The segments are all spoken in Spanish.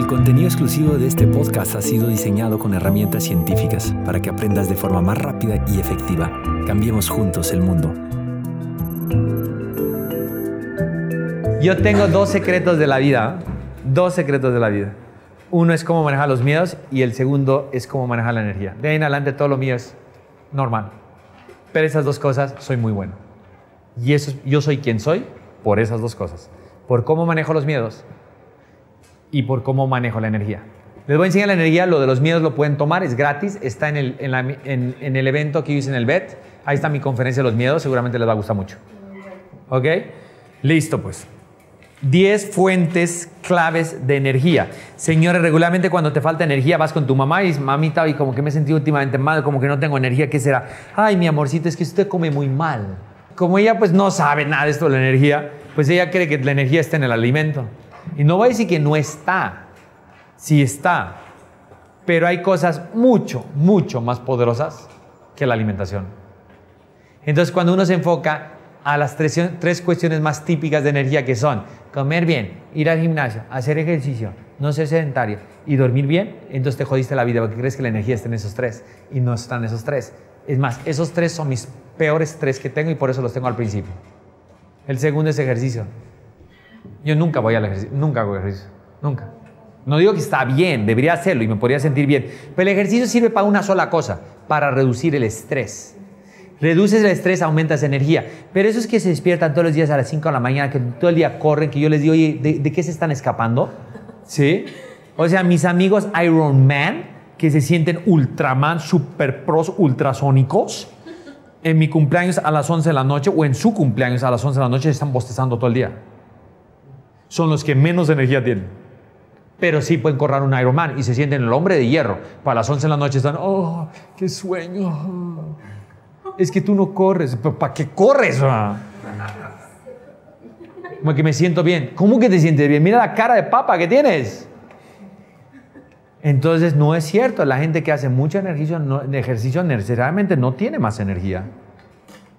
El contenido exclusivo de este podcast ha sido diseñado con herramientas científicas para que aprendas de forma más rápida y efectiva. Cambiemos juntos el mundo. Yo tengo dos secretos de la vida. Dos secretos de la vida. Uno es cómo manejar los miedos y el segundo es cómo manejar la energía. De ahí en adelante todo lo mío es normal. Pero esas dos cosas soy muy bueno. Y eso, yo soy quien soy por esas dos cosas. Por cómo manejo los miedos y por cómo manejo la energía. Les voy a enseñar la energía, lo de los miedos lo pueden tomar, es gratis, está en el, evento que hice en el BET. Ahí está mi conferencia de los miedos, seguramente les va a gustar mucho. ¿Ok? Listo, pues. 10 fuentes claves de energía. Señores, regularmente cuando te falta energía vas con tu mamá y mamita, y como que me he sentido últimamente mal, como que no tengo energía, ¿qué será? Ay, mi amorcito, es que usted come muy mal. Como ella pues no sabe nada de esto de la energía, pues ella cree que la energía está en el alimento. Y no voy a decir que no está, sí está, pero hay cosas mucho, mucho más poderosas que la alimentación. Entonces cuando uno se enfoca a las tres, tres, cuestiones más típicas de energía que son comer bien, ir al gimnasio, hacer ejercicio, no ser sedentario y dormir bien, entonces te jodiste la vida porque crees que la energía está en esos tres y no están esos tres. Es más, esos tres son mis peores tres que tengo y por eso los tengo al principio. El segundo es ejercicio. Yo nunca voy al ejercicio, nunca hago ejercicio, nunca. No digo que está bien, debería hacerlo y me podría sentir bien, pero el ejercicio sirve para una sola cosa, para reducir el estrés. Reduces el estrés, aumentas energía. Pero esos que se despiertan todos los días a las 5 de la mañana, que todo el día corren, que yo les digo, oye, ¿de, de qué se están escapando? ¿Sí? O sea, mis amigos Iron Man, que se sienten Ultraman, super pros, ultrasónicos, en mi cumpleaños a las 11 de la noche o en su cumpleaños a las 11 de la noche están bostezando todo el día. Son los que menos energía tienen. Pero sí pueden correr un Ironman y se sienten el hombre de hierro. Para las 11 de la noche están, oh, qué sueño es que tú no corres. ¿Para qué corres? Como que me siento bien. ¿Cómo que te sientes bien? Mira la cara de papa que tienes. Entonces no es cierto. La gente que hace mucho ejercicio, no, ejercicio necesariamente no tiene más energía.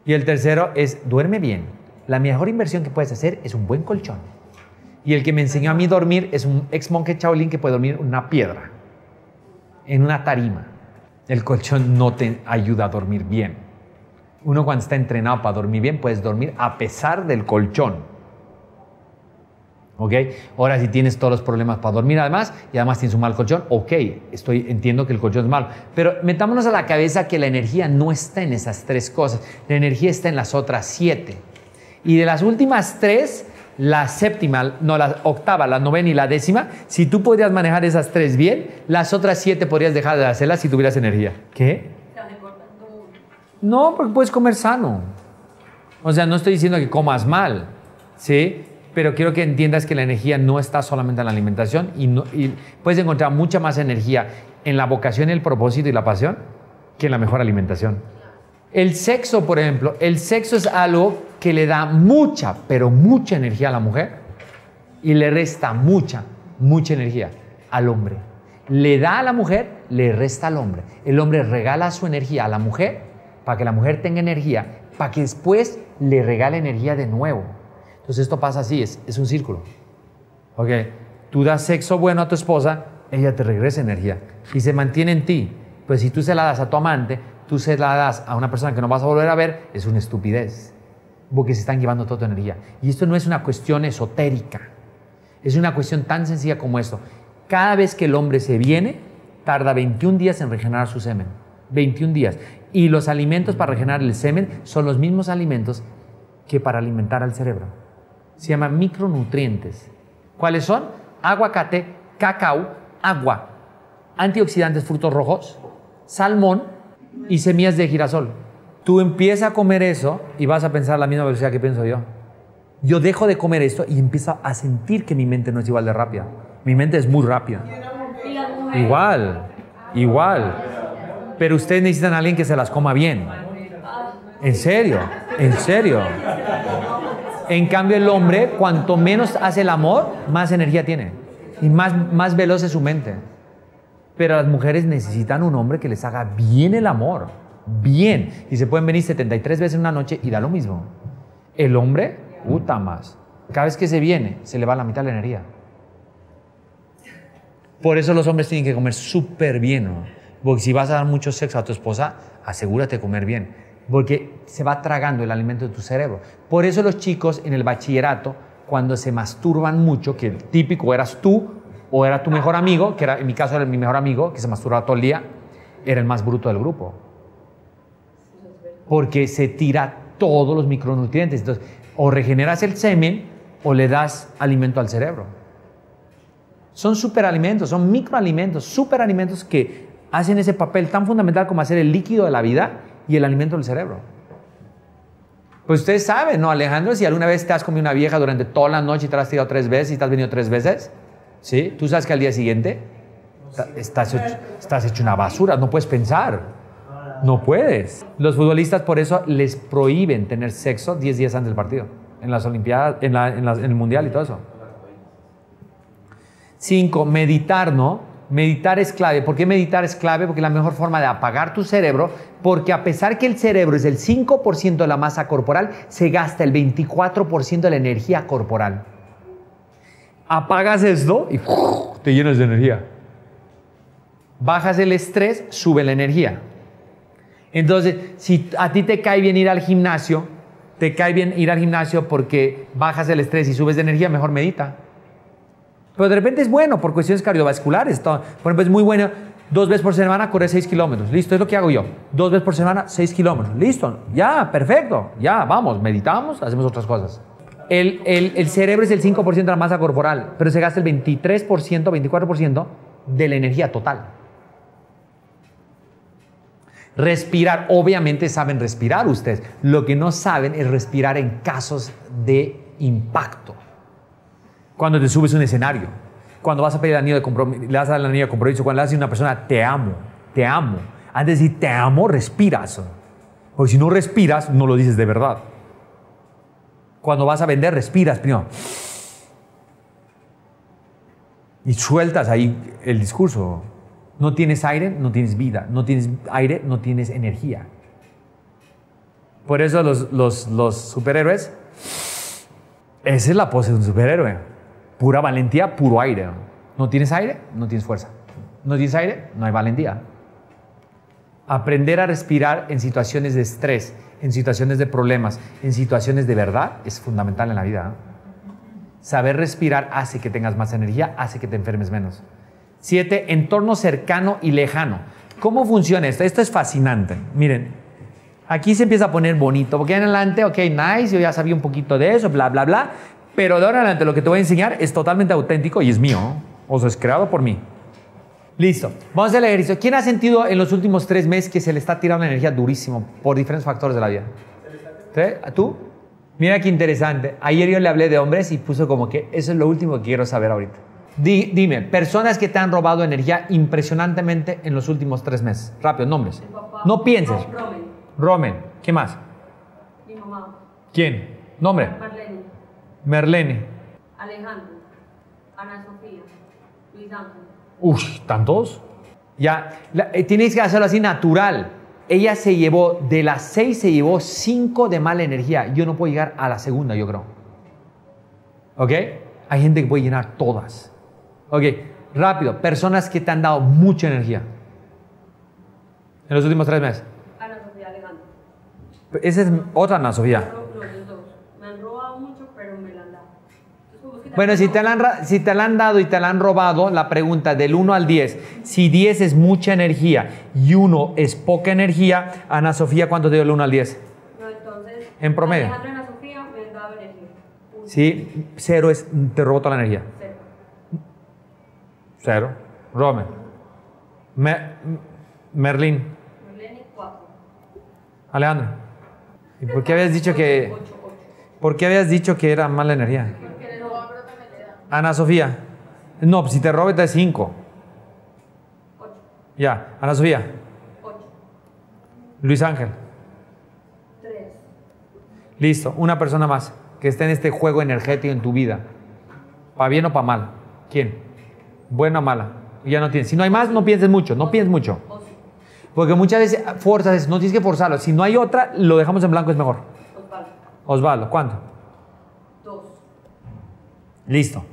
Y el tercero es duerme bien. La mejor inversión que puedes hacer es un buen colchón. Y el que me enseñó a mí dormir es un ex monje Shaolin que puede dormir en una piedra, en una tarima. El colchón no te ayuda a dormir bien. Uno cuando está entrenado para dormir bien, puedes dormir a pesar del colchón. ¿Ok? Ahora si tienes todos los problemas para dormir además y además tienes un mal colchón, ok, estoy, entiendo que el colchón es malo. Pero metámonos a la cabeza que la energía no está en esas tres cosas. La energía está en las otras siete. Y de las últimas tres, la séptima, no, la octava, la novena y la décima, si tú podrías manejar esas tres bien, las otras siete podrías dejar de hacerlas si tuvieras energía. ¿Qué? No, porque puedes comer sano. O sea, no estoy diciendo que comas mal, ¿sí? Pero quiero que entiendas que la energía no está solamente en la alimentación y, y puedes encontrar mucha más energía en la vocación, el propósito y la pasión que en la mejor alimentación. El sexo, por ejemplo, el sexo es algo que le da mucha, pero mucha energía a la mujer y le resta mucha, mucha energía al hombre. Le da a la mujer, le resta al hombre. El hombre regala su energía a la mujer para que la mujer tenga energía, para que después le regale energía de nuevo. Entonces esto pasa así, es, es un círculo. ¿Ok? Tú das sexo bueno a tu esposa, ella te regresa energía y se mantiene en ti. Pues si tú se la das a tu amante, tú se la das a una persona que no vas a volver a ver, es una estupidez. Porque se están llevando toda tu energía. Y esto no es una cuestión esotérica. Es una cuestión tan sencilla como esto. Cada vez que el hombre se viene, tarda 21 días en regenerar su semen. 21 días. Y los alimentos para regenerar el semen son los mismos alimentos que para alimentar al cerebro. Se llaman micronutrientes. ¿Cuáles son? Aguacate, cacao, agua, antioxidantes, frutos rojos, salmón y semillas de girasol. Tú empiezas a comer eso y vas a pensar a la misma velocidad que pienso yo. Yo dejo de comer esto y empiezo a sentir que mi mente no es igual de rápida. Mi mente es muy rápida. Igual, igual pero ustedes necesitan a alguien que se las coma bien. En serio, en serio. En cambio el hombre, cuanto menos hace el amor, más energía tiene. Y más, más veloz es su mente. Pero las mujeres necesitan un hombre que les haga bien el amor. Bien. Y se pueden venir 73 veces en una noche y da lo mismo. El hombre, puta más. Cada vez que se viene, se le va la mitad de la energía. Por eso los hombres tienen que comer súper bien, ¿no? Porque si vas a dar mucho sexo a tu esposa, asegúrate de comer bien. Porque se va tragando el alimento de tu cerebro. Por eso los chicos en el bachillerato, cuando se masturban mucho, que el típico eras tú o era tu mejor amigo, que era, en mi caso era mi mejor amigo, que se masturbaba todo el día, era el más bruto del grupo. Porque se tira todos los micronutrientes. Entonces, o regeneras el semen o le das alimento al cerebro. Son superalimentos, son microalimentos, superalimentos que hacen ese papel tan fundamental como hacer el líquido de la vida y el alimento del cerebro. Pues ustedes saben, ¿no, Alejandro? Si alguna vez te has comido una vieja durante toda la noche y te la has tirado tres veces y te has venido tres veces, ¿sí? Tú sabes que al día siguiente estás hecho, estás hecho una basura, no puedes pensar. No puedes. Los futbolistas por eso les prohíben tener sexo 10 días antes del partido. En las Olimpiadas, en, el Mundial y todo eso. Cinco, meditar, ¿no? Meditar es clave. ¿Por qué meditar es clave? Porque es la mejor forma de apagar tu cerebro, porque a pesar que el cerebro es el 5% de la masa corporal, se gasta el 24% de la energía corporal. Apagas esto y te llenas de energía. Bajas el estrés, sube la energía. Entonces, si a ti te cae bien ir al gimnasio, te cae bien ir al gimnasio porque bajas el estrés y subes de energía, mejor medita. Pero de repente es bueno por cuestiones cardiovasculares. Por ejemplo, es muy bueno dos veces por semana correr 6 kilómetros. Listo, es lo que hago yo. Dos veces por semana, 6 kilómetros. Listo, ya, perfecto. Ya, vamos, meditamos, hacemos otras cosas. El, el- el cerebro es el 5% de la masa corporal, pero se gasta el 23%, 24% de la energía total. Respirar, obviamente saben respirar ustedes. Lo que no saben es respirar en casos de impacto. Cuando te subes a un escenario, cuando vas a pedir el anillo de compromiso, le das el anillo de compromiso, cuando le das a una persona, te amo, te amo. Antes de decir te amo, respiras. Porque si no respiras, no lo dices de verdad. Cuando vas a vender, respiras primero. Y sueltas ahí el discurso. No tienes aire, no tienes vida. No tienes aire, no tienes energía. Por eso los, superhéroes, esa es la pose de un superhéroe. Pura valentía, puro aire. No tienes aire, no tienes fuerza. No tienes aire, no hay valentía. Aprender a respirar en situaciones de estrés, en situaciones de problemas, en situaciones de verdad es fundamental en la vida. ¿no? Saber respirar hace que tengas más energía, hace que te enfermes menos. Siete, entorno cercano y lejano. ¿Cómo funciona esto? Esto es fascinante. Miren, aquí se empieza a poner bonito, porque en adelante, ok, nice, yo ya sabía un poquito de eso, bla, bla, bla, pero de ahora en adelante lo que te voy a enseñar es totalmente auténtico y es mío, o sea, es creado por mí. Listo, vamos a hacer el ejercicio. ¿Quién ha sentido en los últimos tres meses que se le está tirando energía durísimo por diferentes factores de la vida? ¿Tú? Mira qué interesante. Ayer yo le hablé de hombres y puso como que eso es lo último que quiero saber ahorita. Di- dime, personas que te han robado energía impresionantemente en los últimos tres meses. Rápido, nombres. No pienses. Romen, Romen. ¿Qué más? mi mamá, ¿Quién? Nombre. Marlene, Merlene. Alejandro, Ana Sofía, Luis Ángel. Uf, ¿tantos? Ya, la- eh, tienes que hacerlo así natural. Ella se llevó, de las seis se llevó cinco de mala energía. Yo no puedo llegar a la segunda, yo creo. ¿Ok? Hay gente que puede llenar todas. Ok, rápido. Personas que te han dado mucha energía. En los últimos tres meses. Ana Sofía, Alejandro. Esa es otra Ana Sofía. Ro- No, los dos. Me han robado mucho, pero me la han dado. Entonces, como es que Bueno, si te, la han, si te la han dado y te la han robado, la pregunta del 1 al 10, si 10 es mucha energía y 1 es poca energía, Ana Sofía, ¿cuánto te dio el 1 al 10? No, entonces. En promedio. Alejandro Ana Sofía me dado energía. Sí, 0 es, te robó toda la energía. Cero. 0. Romen. Me- Merlín. Marlene, cuatro. Alejandro. ¿Y por qué habías dicho que, Ocho, ocho. por qué habías dicho que era mala energía? Ana Sofía. No, pues si te roba te da 5. Ocho, Ya, Ana Sofía. ocho, Luis Ángel. tres. Listo, una persona más que esté en este juego energético en tu vida. ¿Para bien o para mal? ¿Quién? ¿Buena o mala? Ya no tienes. Si no hay más, no pienses mucho, no pienses mucho. Porque muchas veces forzas, no tienes que forzarlo. Si no hay otra, lo dejamos en blanco, es mejor. Osvaldo, Osvaldo, ¿cuánto? dos. Listo.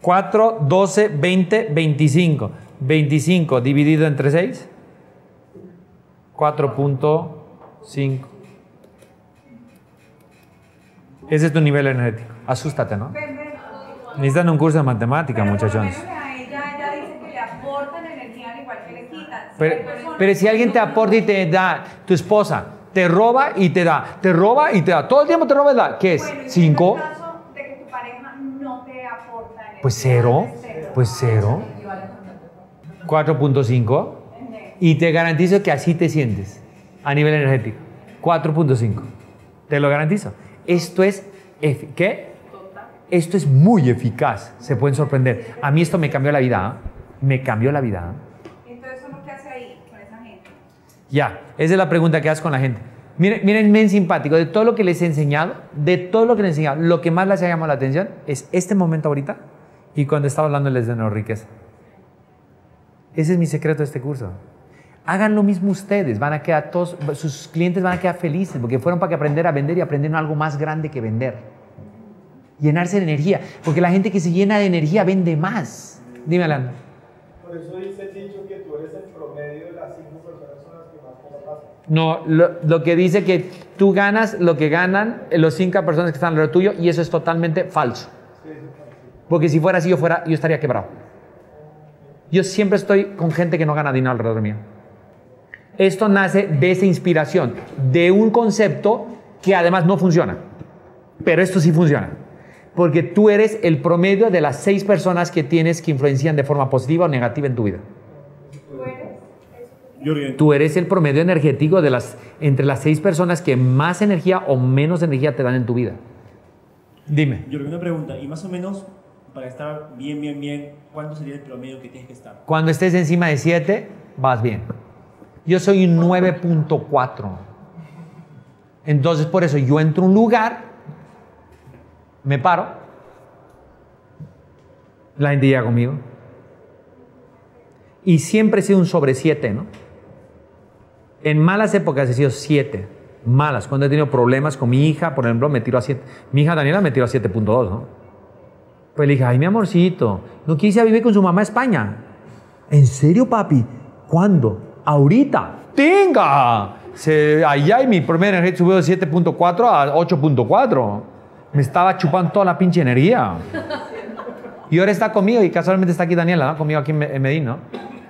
4, 12, 20, 25. 25 dividido entre 6. 4.5. Ese es tu nivel energético. Asústate, ¿no? Necesitan un curso de matemática, muchachones. A ella, ella dice que le aportan energía al igual que le quitan. Si Pero, pero si alguien te aporta y te da, tu esposa te roba y te da, te roba y te da, todo el tiempo te roba y te da, ¿qué es? Bueno, y en ¿Cinco? el caso de que tu pareja no te aporta energía, Pues cero, es pues cero. 4.5. Y te garantizo que así te sientes a nivel energético. 4.5. Te lo garantizo. Esto es, ¿qué? Esto es muy eficaz. Se pueden sorprender. A mí esto me cambió la vida. ¿ah? Me cambió la vida. ¿ah? Entonces, ¿eso es lo que hace ahí con esa gente? Ya, esa es la pregunta que haces con la gente. Miren, miren, men simpático, de todo lo que les he enseñado, de todo lo que les he enseñado, lo que más les ha llamado la atención es este momento ahorita y cuando estaba hablándoles de riqueza. Ese es mi secreto de este curso. Hagan lo mismo ustedes, van a quedar todos, sus clientes van a quedar felices porque fueron para que aprender a vender y aprendieron algo más grande que vender. Llenarse de energía, porque la gente que se llena de energía vende más. Dime, Alan. Por eso dice el dicho que tú eres el promedio de las cinco personas con las que más te la pasas. No, lo, que dice que tú ganas lo que ganan los cinco personas que están alrededor tuyo y eso es totalmente falso. Porque si fuera así, yo, fuera, yo estaría quebrado. Yo siempre estoy con gente que no gana dinero alrededor mío. Esto nace de esa inspiración, de un concepto que además no funciona. Pero esto sí funciona. Porque tú eres el promedio de las seis personas que tienes que influencian de forma positiva o negativa en tu vida. Jürgen, Tú eres el promedio energético de las, entre las seis personas que más energía o menos energía te dan en tu vida. Dime. Jürgen, una pregunta. Y más o menos, para estar bien, bien, bien, ¿cuánto sería el promedio que tienes que estar? Cuando estés encima de 7, vas bien. Yo soy un 9.4. Entonces, por eso yo entro a un lugar, me paro, la gente llega conmigo. Y siempre he sido un sobre 7, ¿no? En malas épocas he sido 7. Malas. Cuando he tenido problemas con mi hija, por ejemplo, me tiro a 7. Mi hija Daniela me tiró a 7.2, ¿no? Pues le dije, ay, mi amorcito, ¿no quise vivir con su mamá a España? ¿En serio, papi? ¿Cuándo? Ahorita. ¡Tenga! Se, allá y mi primer energía subió de 7.4 a 8.4. Me estaba chupando toda la pinche energía. Y ahora está conmigo y casualmente está aquí Daniela, ¿no? Conmigo aquí en Me- en Medellín, ¿no?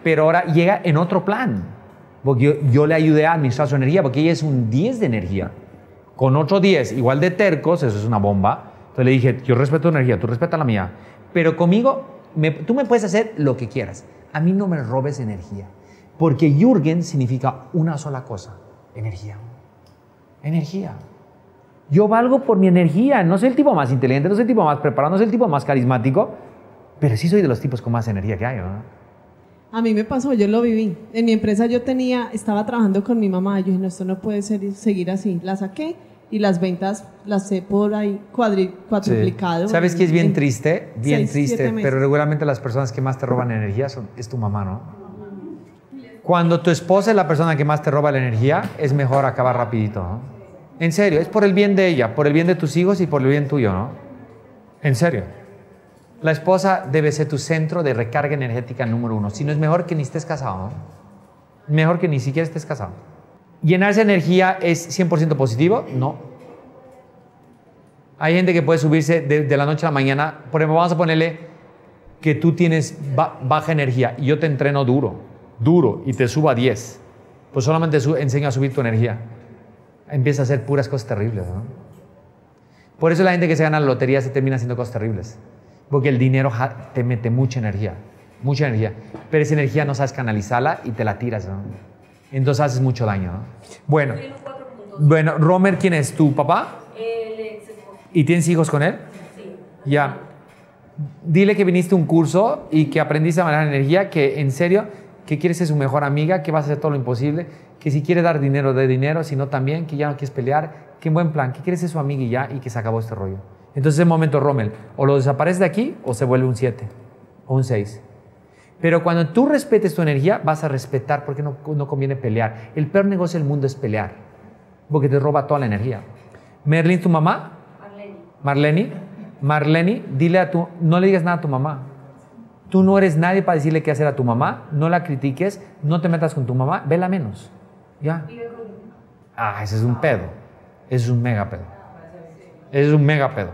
Pero ahora llega en otro plan. Porque yo, yo le ayudé a administrar su energía, porque ella es un 10 de energía. Con otro 10, igual de tercos, eso es una bomba. Entonces le dije, yo respeto tu energía, tú respeta la mía. Pero conmigo, me- tú me puedes hacer lo que quieras. A mí no me robes energía. Porque Jürgen significa una sola cosa, energía. Energía. Yo valgo por mi energía. No soy el tipo más inteligente, no soy el tipo más preparado, no soy el tipo más carismático, pero sí soy de los tipos con más energía que hay. ¿no? A mí me pasó, yo lo viví. En mi empresa yo tenía, estaba trabajando con mi mamá. Yo dije, no, esto no puede ser, seguir así. La saqué y las ventas las sé por ahí cuadri, cuatruplicado. ¿Sabes qué es bien En- triste? Bien seis, triste, pero regularmente las personas que más te roban energía son, es tu mamá, ¿no? Cuando tu esposa es la persona que más te roba la energía, es mejor acabar rapidito, ¿no? En serio, es por el bien de ella, por el bien de tus hijos y por el bien tuyo, ¿no? En serio. La esposa debe ser tu centro de recarga energética número uno. Si no es mejor que ni estés casado. Mejor que ni siquiera estés casado. ¿Llenarse de energía es 100% positivo? No. Hay gente que puede subirse de, la noche a la mañana. Por ejemplo, vamos a ponerle que tú tienes ba- baja energía y yo te entreno duro, duro, y te subo a 10. Pues solamente enseño a subir tu energía. Empieza a hacer puras cosas terribles. Por eso la gente que se gana la lotería se termina haciendo cosas terribles. Porque el dinero te mete mucha energía, mucha energía. Pero esa energía no sabes canalizarla y te la tiras. ¿no? Entonces haces mucho daño. ¿no? Bueno, Soy un 4.2. bueno, Romer, ¿quién es? ¿Tu papá? ¿Y tienes hijos con él? Sí. Ya. Dile que viniste a un curso y que aprendiste a manejar energía, que en serio, que quieres ser su mejor amiga, que vas a hacer todo lo imposible, que si quiere dar dinero, de dinero, si no también, que ya no quieres pelear, que en buen plan, que quieres ser su amiga y ya, y que se acabó este rollo. Entonces, en momento, Rommel, o lo desaparece de aquí o se vuelve un 7 o un 6. Pero cuando tú respetes tu energía, vas a respetar porque no, no conviene pelear. El peor negocio del mundo es pelear, porque te roba toda la energía. Merlin, tu mamá, Marlene. Marlene, Marlene, dile a tu, no le digas nada a tu mamá. Tú no eres nadie para decirle qué hacer a tu mamá, no la critiques, no te metas con tu mamá, vela menos. Ya. Ah, ese es un pedo. Ese es un mega pedo. Ese es un mega pedo.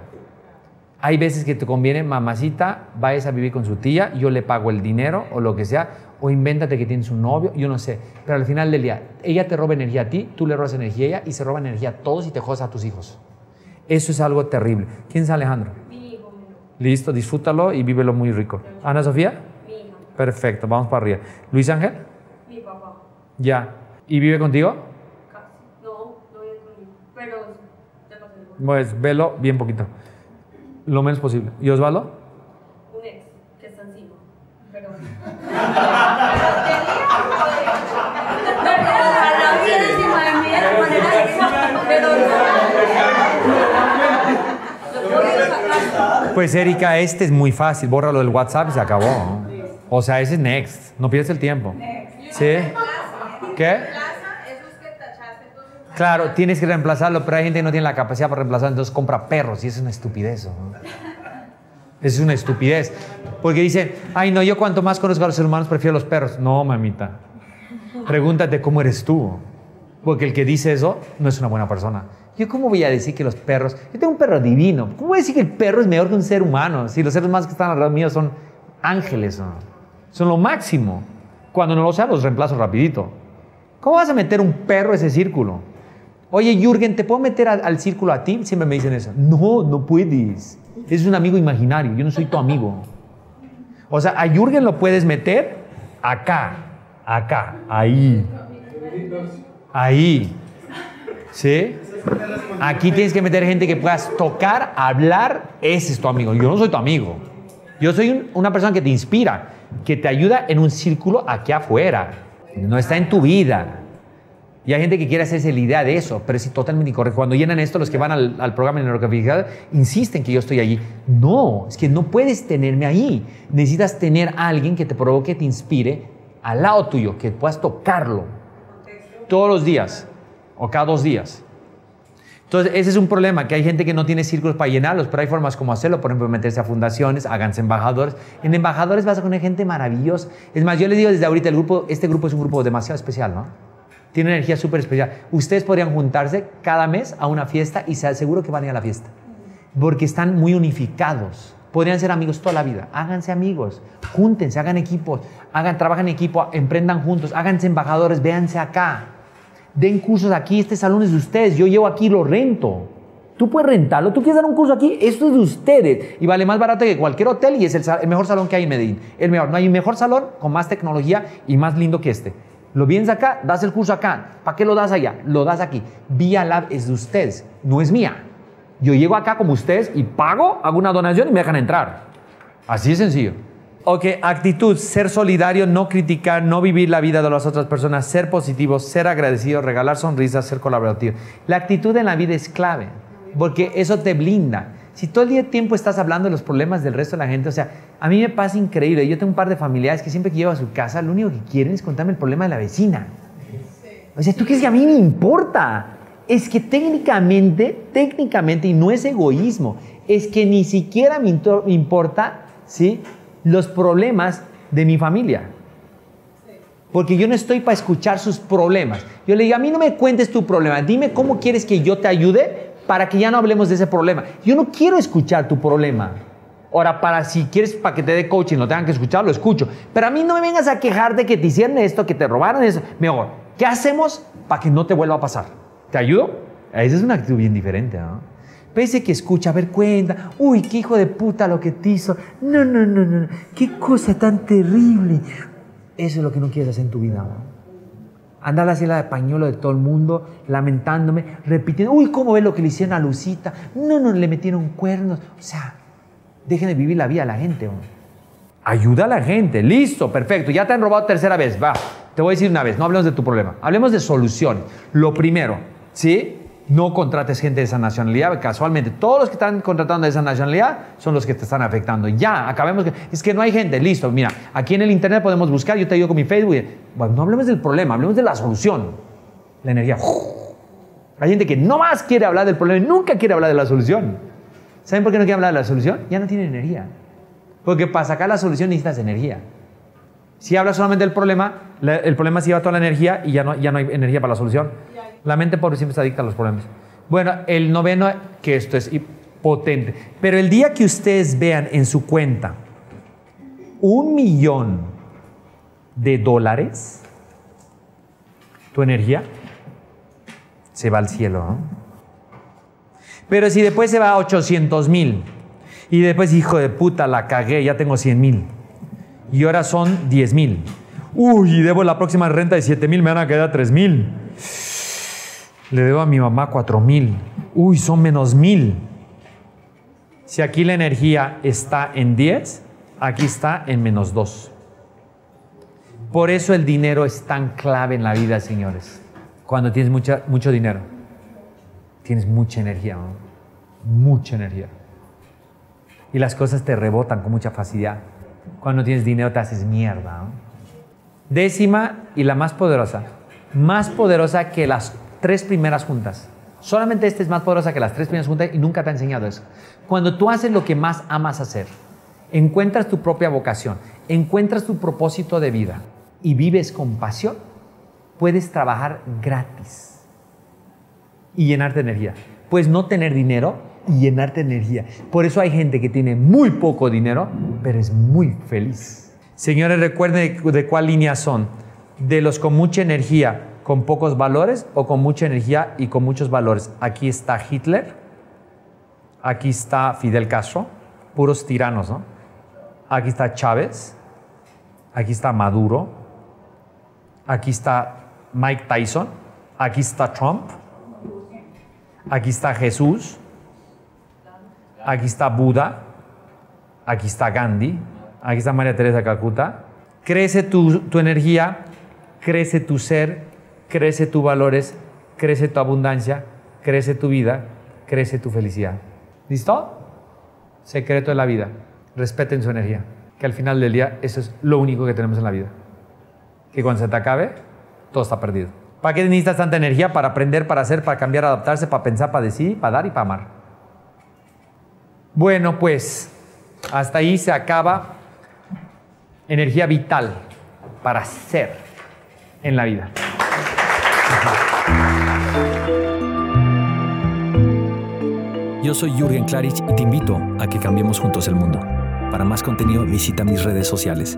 Hay veces que te conviene, mamacita, vayas a vivir con su tía, yo le pago el dinero o lo que sea, o invéntate que tienes un novio, yo no sé. Pero al final del día, ella te roba energía a ti, tú le robas energía a ella y se roba energía a todos y te jodas a tus hijos. Eso es algo terrible. ¿Quién es Alejandro? Mi hijo Listo, disfrútalo y vívelo muy rico. Ana Sofía? mi hija, Perfecto, vamos para arriba. Luis Ángel? mi papá. Ya. ¿Y vive contigo? Casi. No, no vive conmigo. Pero ya pasé. Pues velo bien poquito. Lo menos posible. ¿Y Osvaldo? Un ex que está encima. Pero. Pues Erika, este es muy fácil. Bórralo del WhatsApp y se acabó. O sea, ese es next. No pierdas el tiempo. ¿Sí? ¿Qué? Claro, tienes que reemplazarlo, pero hay gente que no tiene la capacidad para reemplazarlo, entonces compra perros y eso es una estupidez. ¿no? Es una estupidez. Porque dice, ay no, yo cuanto más conozco a los seres humanos prefiero los perros. No, mamita. Pregúntate cómo eres tú. Porque el que dice eso no es una buena persona. Yo cómo voy a decir que los perros... Yo tengo un perro divino. ¿Cómo voy a decir que el perro es mejor que un ser humano? Si los seres humanos que están alrededor mío son ángeles. ¿no? Son lo máximo. Cuando no lo sean, los reemplazo rapidito. ¿Cómo vas a meter un perro a ese círculo? Oye, Jürgen, ¿te puedo meter al círculo a ti? Siempre me dicen eso. No, no puedes. Es un amigo imaginario. Yo no soy tu amigo. O sea, a Jürgen lo puedes meter acá, acá, ahí. Ahí. ¿Sí? Aquí tienes que meter gente que puedas tocar, hablar. Ese es tu amigo. Yo no soy tu amigo. Yo soy un- una persona que te inspira, que te ayuda en un círculo aquí afuera. No está en tu vida. Y hay gente que quiere hacerse la idea de eso, pero es totalmente incorrecto. Cuando llenan esto, los que van al, programa de neurocapacitación insisten que yo estoy allí. No, es que no puedes tenerme ahí. Necesitas tener a alguien que te provoque, te inspire al lado tuyo, que puedas tocarlo todos los días o cada dos días. Entonces, ese es un problema, que hay gente que no tiene círculos para llenarlos, pero hay formas como hacerlo, por ejemplo, meterse a fundaciones, háganse embajadores. En embajadores vas a conocer gente maravillosa. Es más, yo les digo desde ahorita, el grupo, este grupo es un grupo demasiado especial, ¿no? Tiene energía súper especial. Ustedes podrían juntarse cada mes a una fiesta y se aseguro que van a ir a la fiesta. Porque están muy unificados. Podrían ser amigos toda la vida. Háganse amigos, júntense, hagan equipos, hagan, trabajen en equipo, emprendan juntos, háganse embajadores, véanse acá. Den cursos aquí, este salón es de ustedes, yo llevo aquí, lo rento. Tú puedes rentarlo, tú quieres dar un curso aquí, esto es de ustedes. Y vale más barato que cualquier hotel y es el, el mejor salón que hay en Medellín. El mejor, no hay un mejor salón con más tecnología y más lindo que este. Lo vienes acá, das el curso acá. ¿Para qué lo das allá? Lo das aquí. Vía Lab es de ustedes, no es mía. Yo llego acá como ustedes y pago, hago una donación y me dejan entrar. Así de sencillo. Ok, actitud, ser solidario, no criticar, no vivir la vida de las otras personas, ser positivo, ser agradecido, regalar sonrisas, ser colaborativo. La actitud en la vida es clave, porque eso te blinda. Si todo el día tiempo estás hablando de los problemas del resto de la gente, o sea, a mí me pasa increíble. Yo tengo un par de familiares que siempre que llevo a su casa, lo único que quieren es contarme el problema de la vecina. O sea, ¿tú crees que a mí me importa? Es que técnicamente, técnicamente, y no es egoísmo, es que ni siquiera me importa, ¿sí? Los problemas de mi familia. Porque yo no estoy para escuchar sus problemas. Yo le digo, a mí no me cuentes tu problema, dime cómo quieres que yo te ayude para que ya no hablemos de ese problema. Yo no quiero escuchar tu problema. Ahora, para si quieres para que te dé coaching, lo tengan que escuchar, lo escucho. Pero a mí no me vengas a quejar de que te hicieron esto, que te robaron eso. Mejor, ¿qué hacemos para que no te vuelva a pasar? ¿Te ayudo? Esa es una actitud bien diferente, ¿no? Pese que escucha, a ver, cuenta. Uy, qué hijo de puta lo que te hizo. No, no, no, no. Qué cosa tan terrible. Eso es lo que no quieres hacer en tu vida. Andar así la de pañuelo de todo el mundo, lamentándome, repitiendo, uy, ¿cómo ves lo que le hicieron a Lucita? No, no, le metieron cuernos. O sea, dejen de vivir la vida a la gente. ¿no? Ayuda a la gente, listo, perfecto. Ya te han robado tercera vez, va. Te voy a decir una vez, no hablemos de tu problema, hablemos de soluciones. Lo primero, ¿sí? No contrates gente de esa nacionalidad. Casualmente, todos los que están contratando de esa nacionalidad son los que te están afectando. Ya, acabemos. Es que no hay gente. Listo, mira, aquí en el internet podemos buscar. Yo te ayudo con mi Facebook. Bueno, no hablemos del problema, hablemos de la solución. La energía. Hay gente que no más quiere hablar del problema y nunca quiere hablar de la solución. ¿Saben por qué no quiere hablar de la solución? Ya no tiene energía. Porque para sacar la solución necesitas energía. Si hablas solamente del problema, el problema se lleva toda la energía y ya no, ya no hay energía para la solución. La mente pobre siempre está adicta a los problemas. Bueno, el noveno, que esto es potente. Pero el día que ustedes vean en su cuenta un millón de dólares, tu energía se va al cielo. Pero si después se va a 800 mil y después, hijo de puta, la cagué, ya tengo 100 mil y ahora son 10 mil. Uy, debo la próxima renta de 7 mil, me van a quedar 3 mil. Le debo a mi mamá 4 mil. Uy, son menos mil. Si aquí la energía está en 10, aquí está en menos 2. Por eso el dinero es tan clave en la vida, señores. Cuando tienes mucha, mucho dinero, tienes mucha energía, ¿no? mucha energía. Y las cosas te rebotan con mucha facilidad. Cuando tienes dinero te haces mierda. ¿no? Décima y la más poderosa. Más poderosa que las tres primeras juntas. Solamente esta es más poderosa que las tres primeras juntas y nunca te ha enseñado eso. Cuando tú haces lo que más amas hacer, encuentras tu propia vocación, encuentras tu propósito de vida y vives con pasión, puedes trabajar gratis y llenarte de energía. Puedes no tener dinero y llenarte de energía. Por eso hay gente que tiene muy poco dinero, pero es muy feliz. Señores, recuerden de, de cuál línea son. De los con mucha energía, con pocos valores o con mucha energía y con muchos valores. Aquí está Hitler, aquí está Fidel Castro, puros tiranos, ¿no? Aquí está Chávez, aquí está Maduro, aquí está Mike Tyson, aquí está Trump, aquí está Jesús, aquí está Buda, aquí está Gandhi, aquí está María Teresa de Calcuta. Crece tu, tu energía, crece tu ser, crece tus valores, crece tu abundancia, crece tu vida, crece tu felicidad. ¿Listo? Secreto de la vida. Respeten su energía. Que al final del día eso es lo único que tenemos en la vida. Que cuando se te acabe, todo está perdido. ¿Para qué necesitas tanta energía? Para aprender, para hacer, para cambiar, adaptarse, para pensar, para decir, para dar y para amar. Bueno, pues hasta ahí se acaba energía vital para ser en la vida. Yo soy Jürgen Klarich y te invito a que cambiemos juntos el mundo. Para más contenido visita mis redes sociales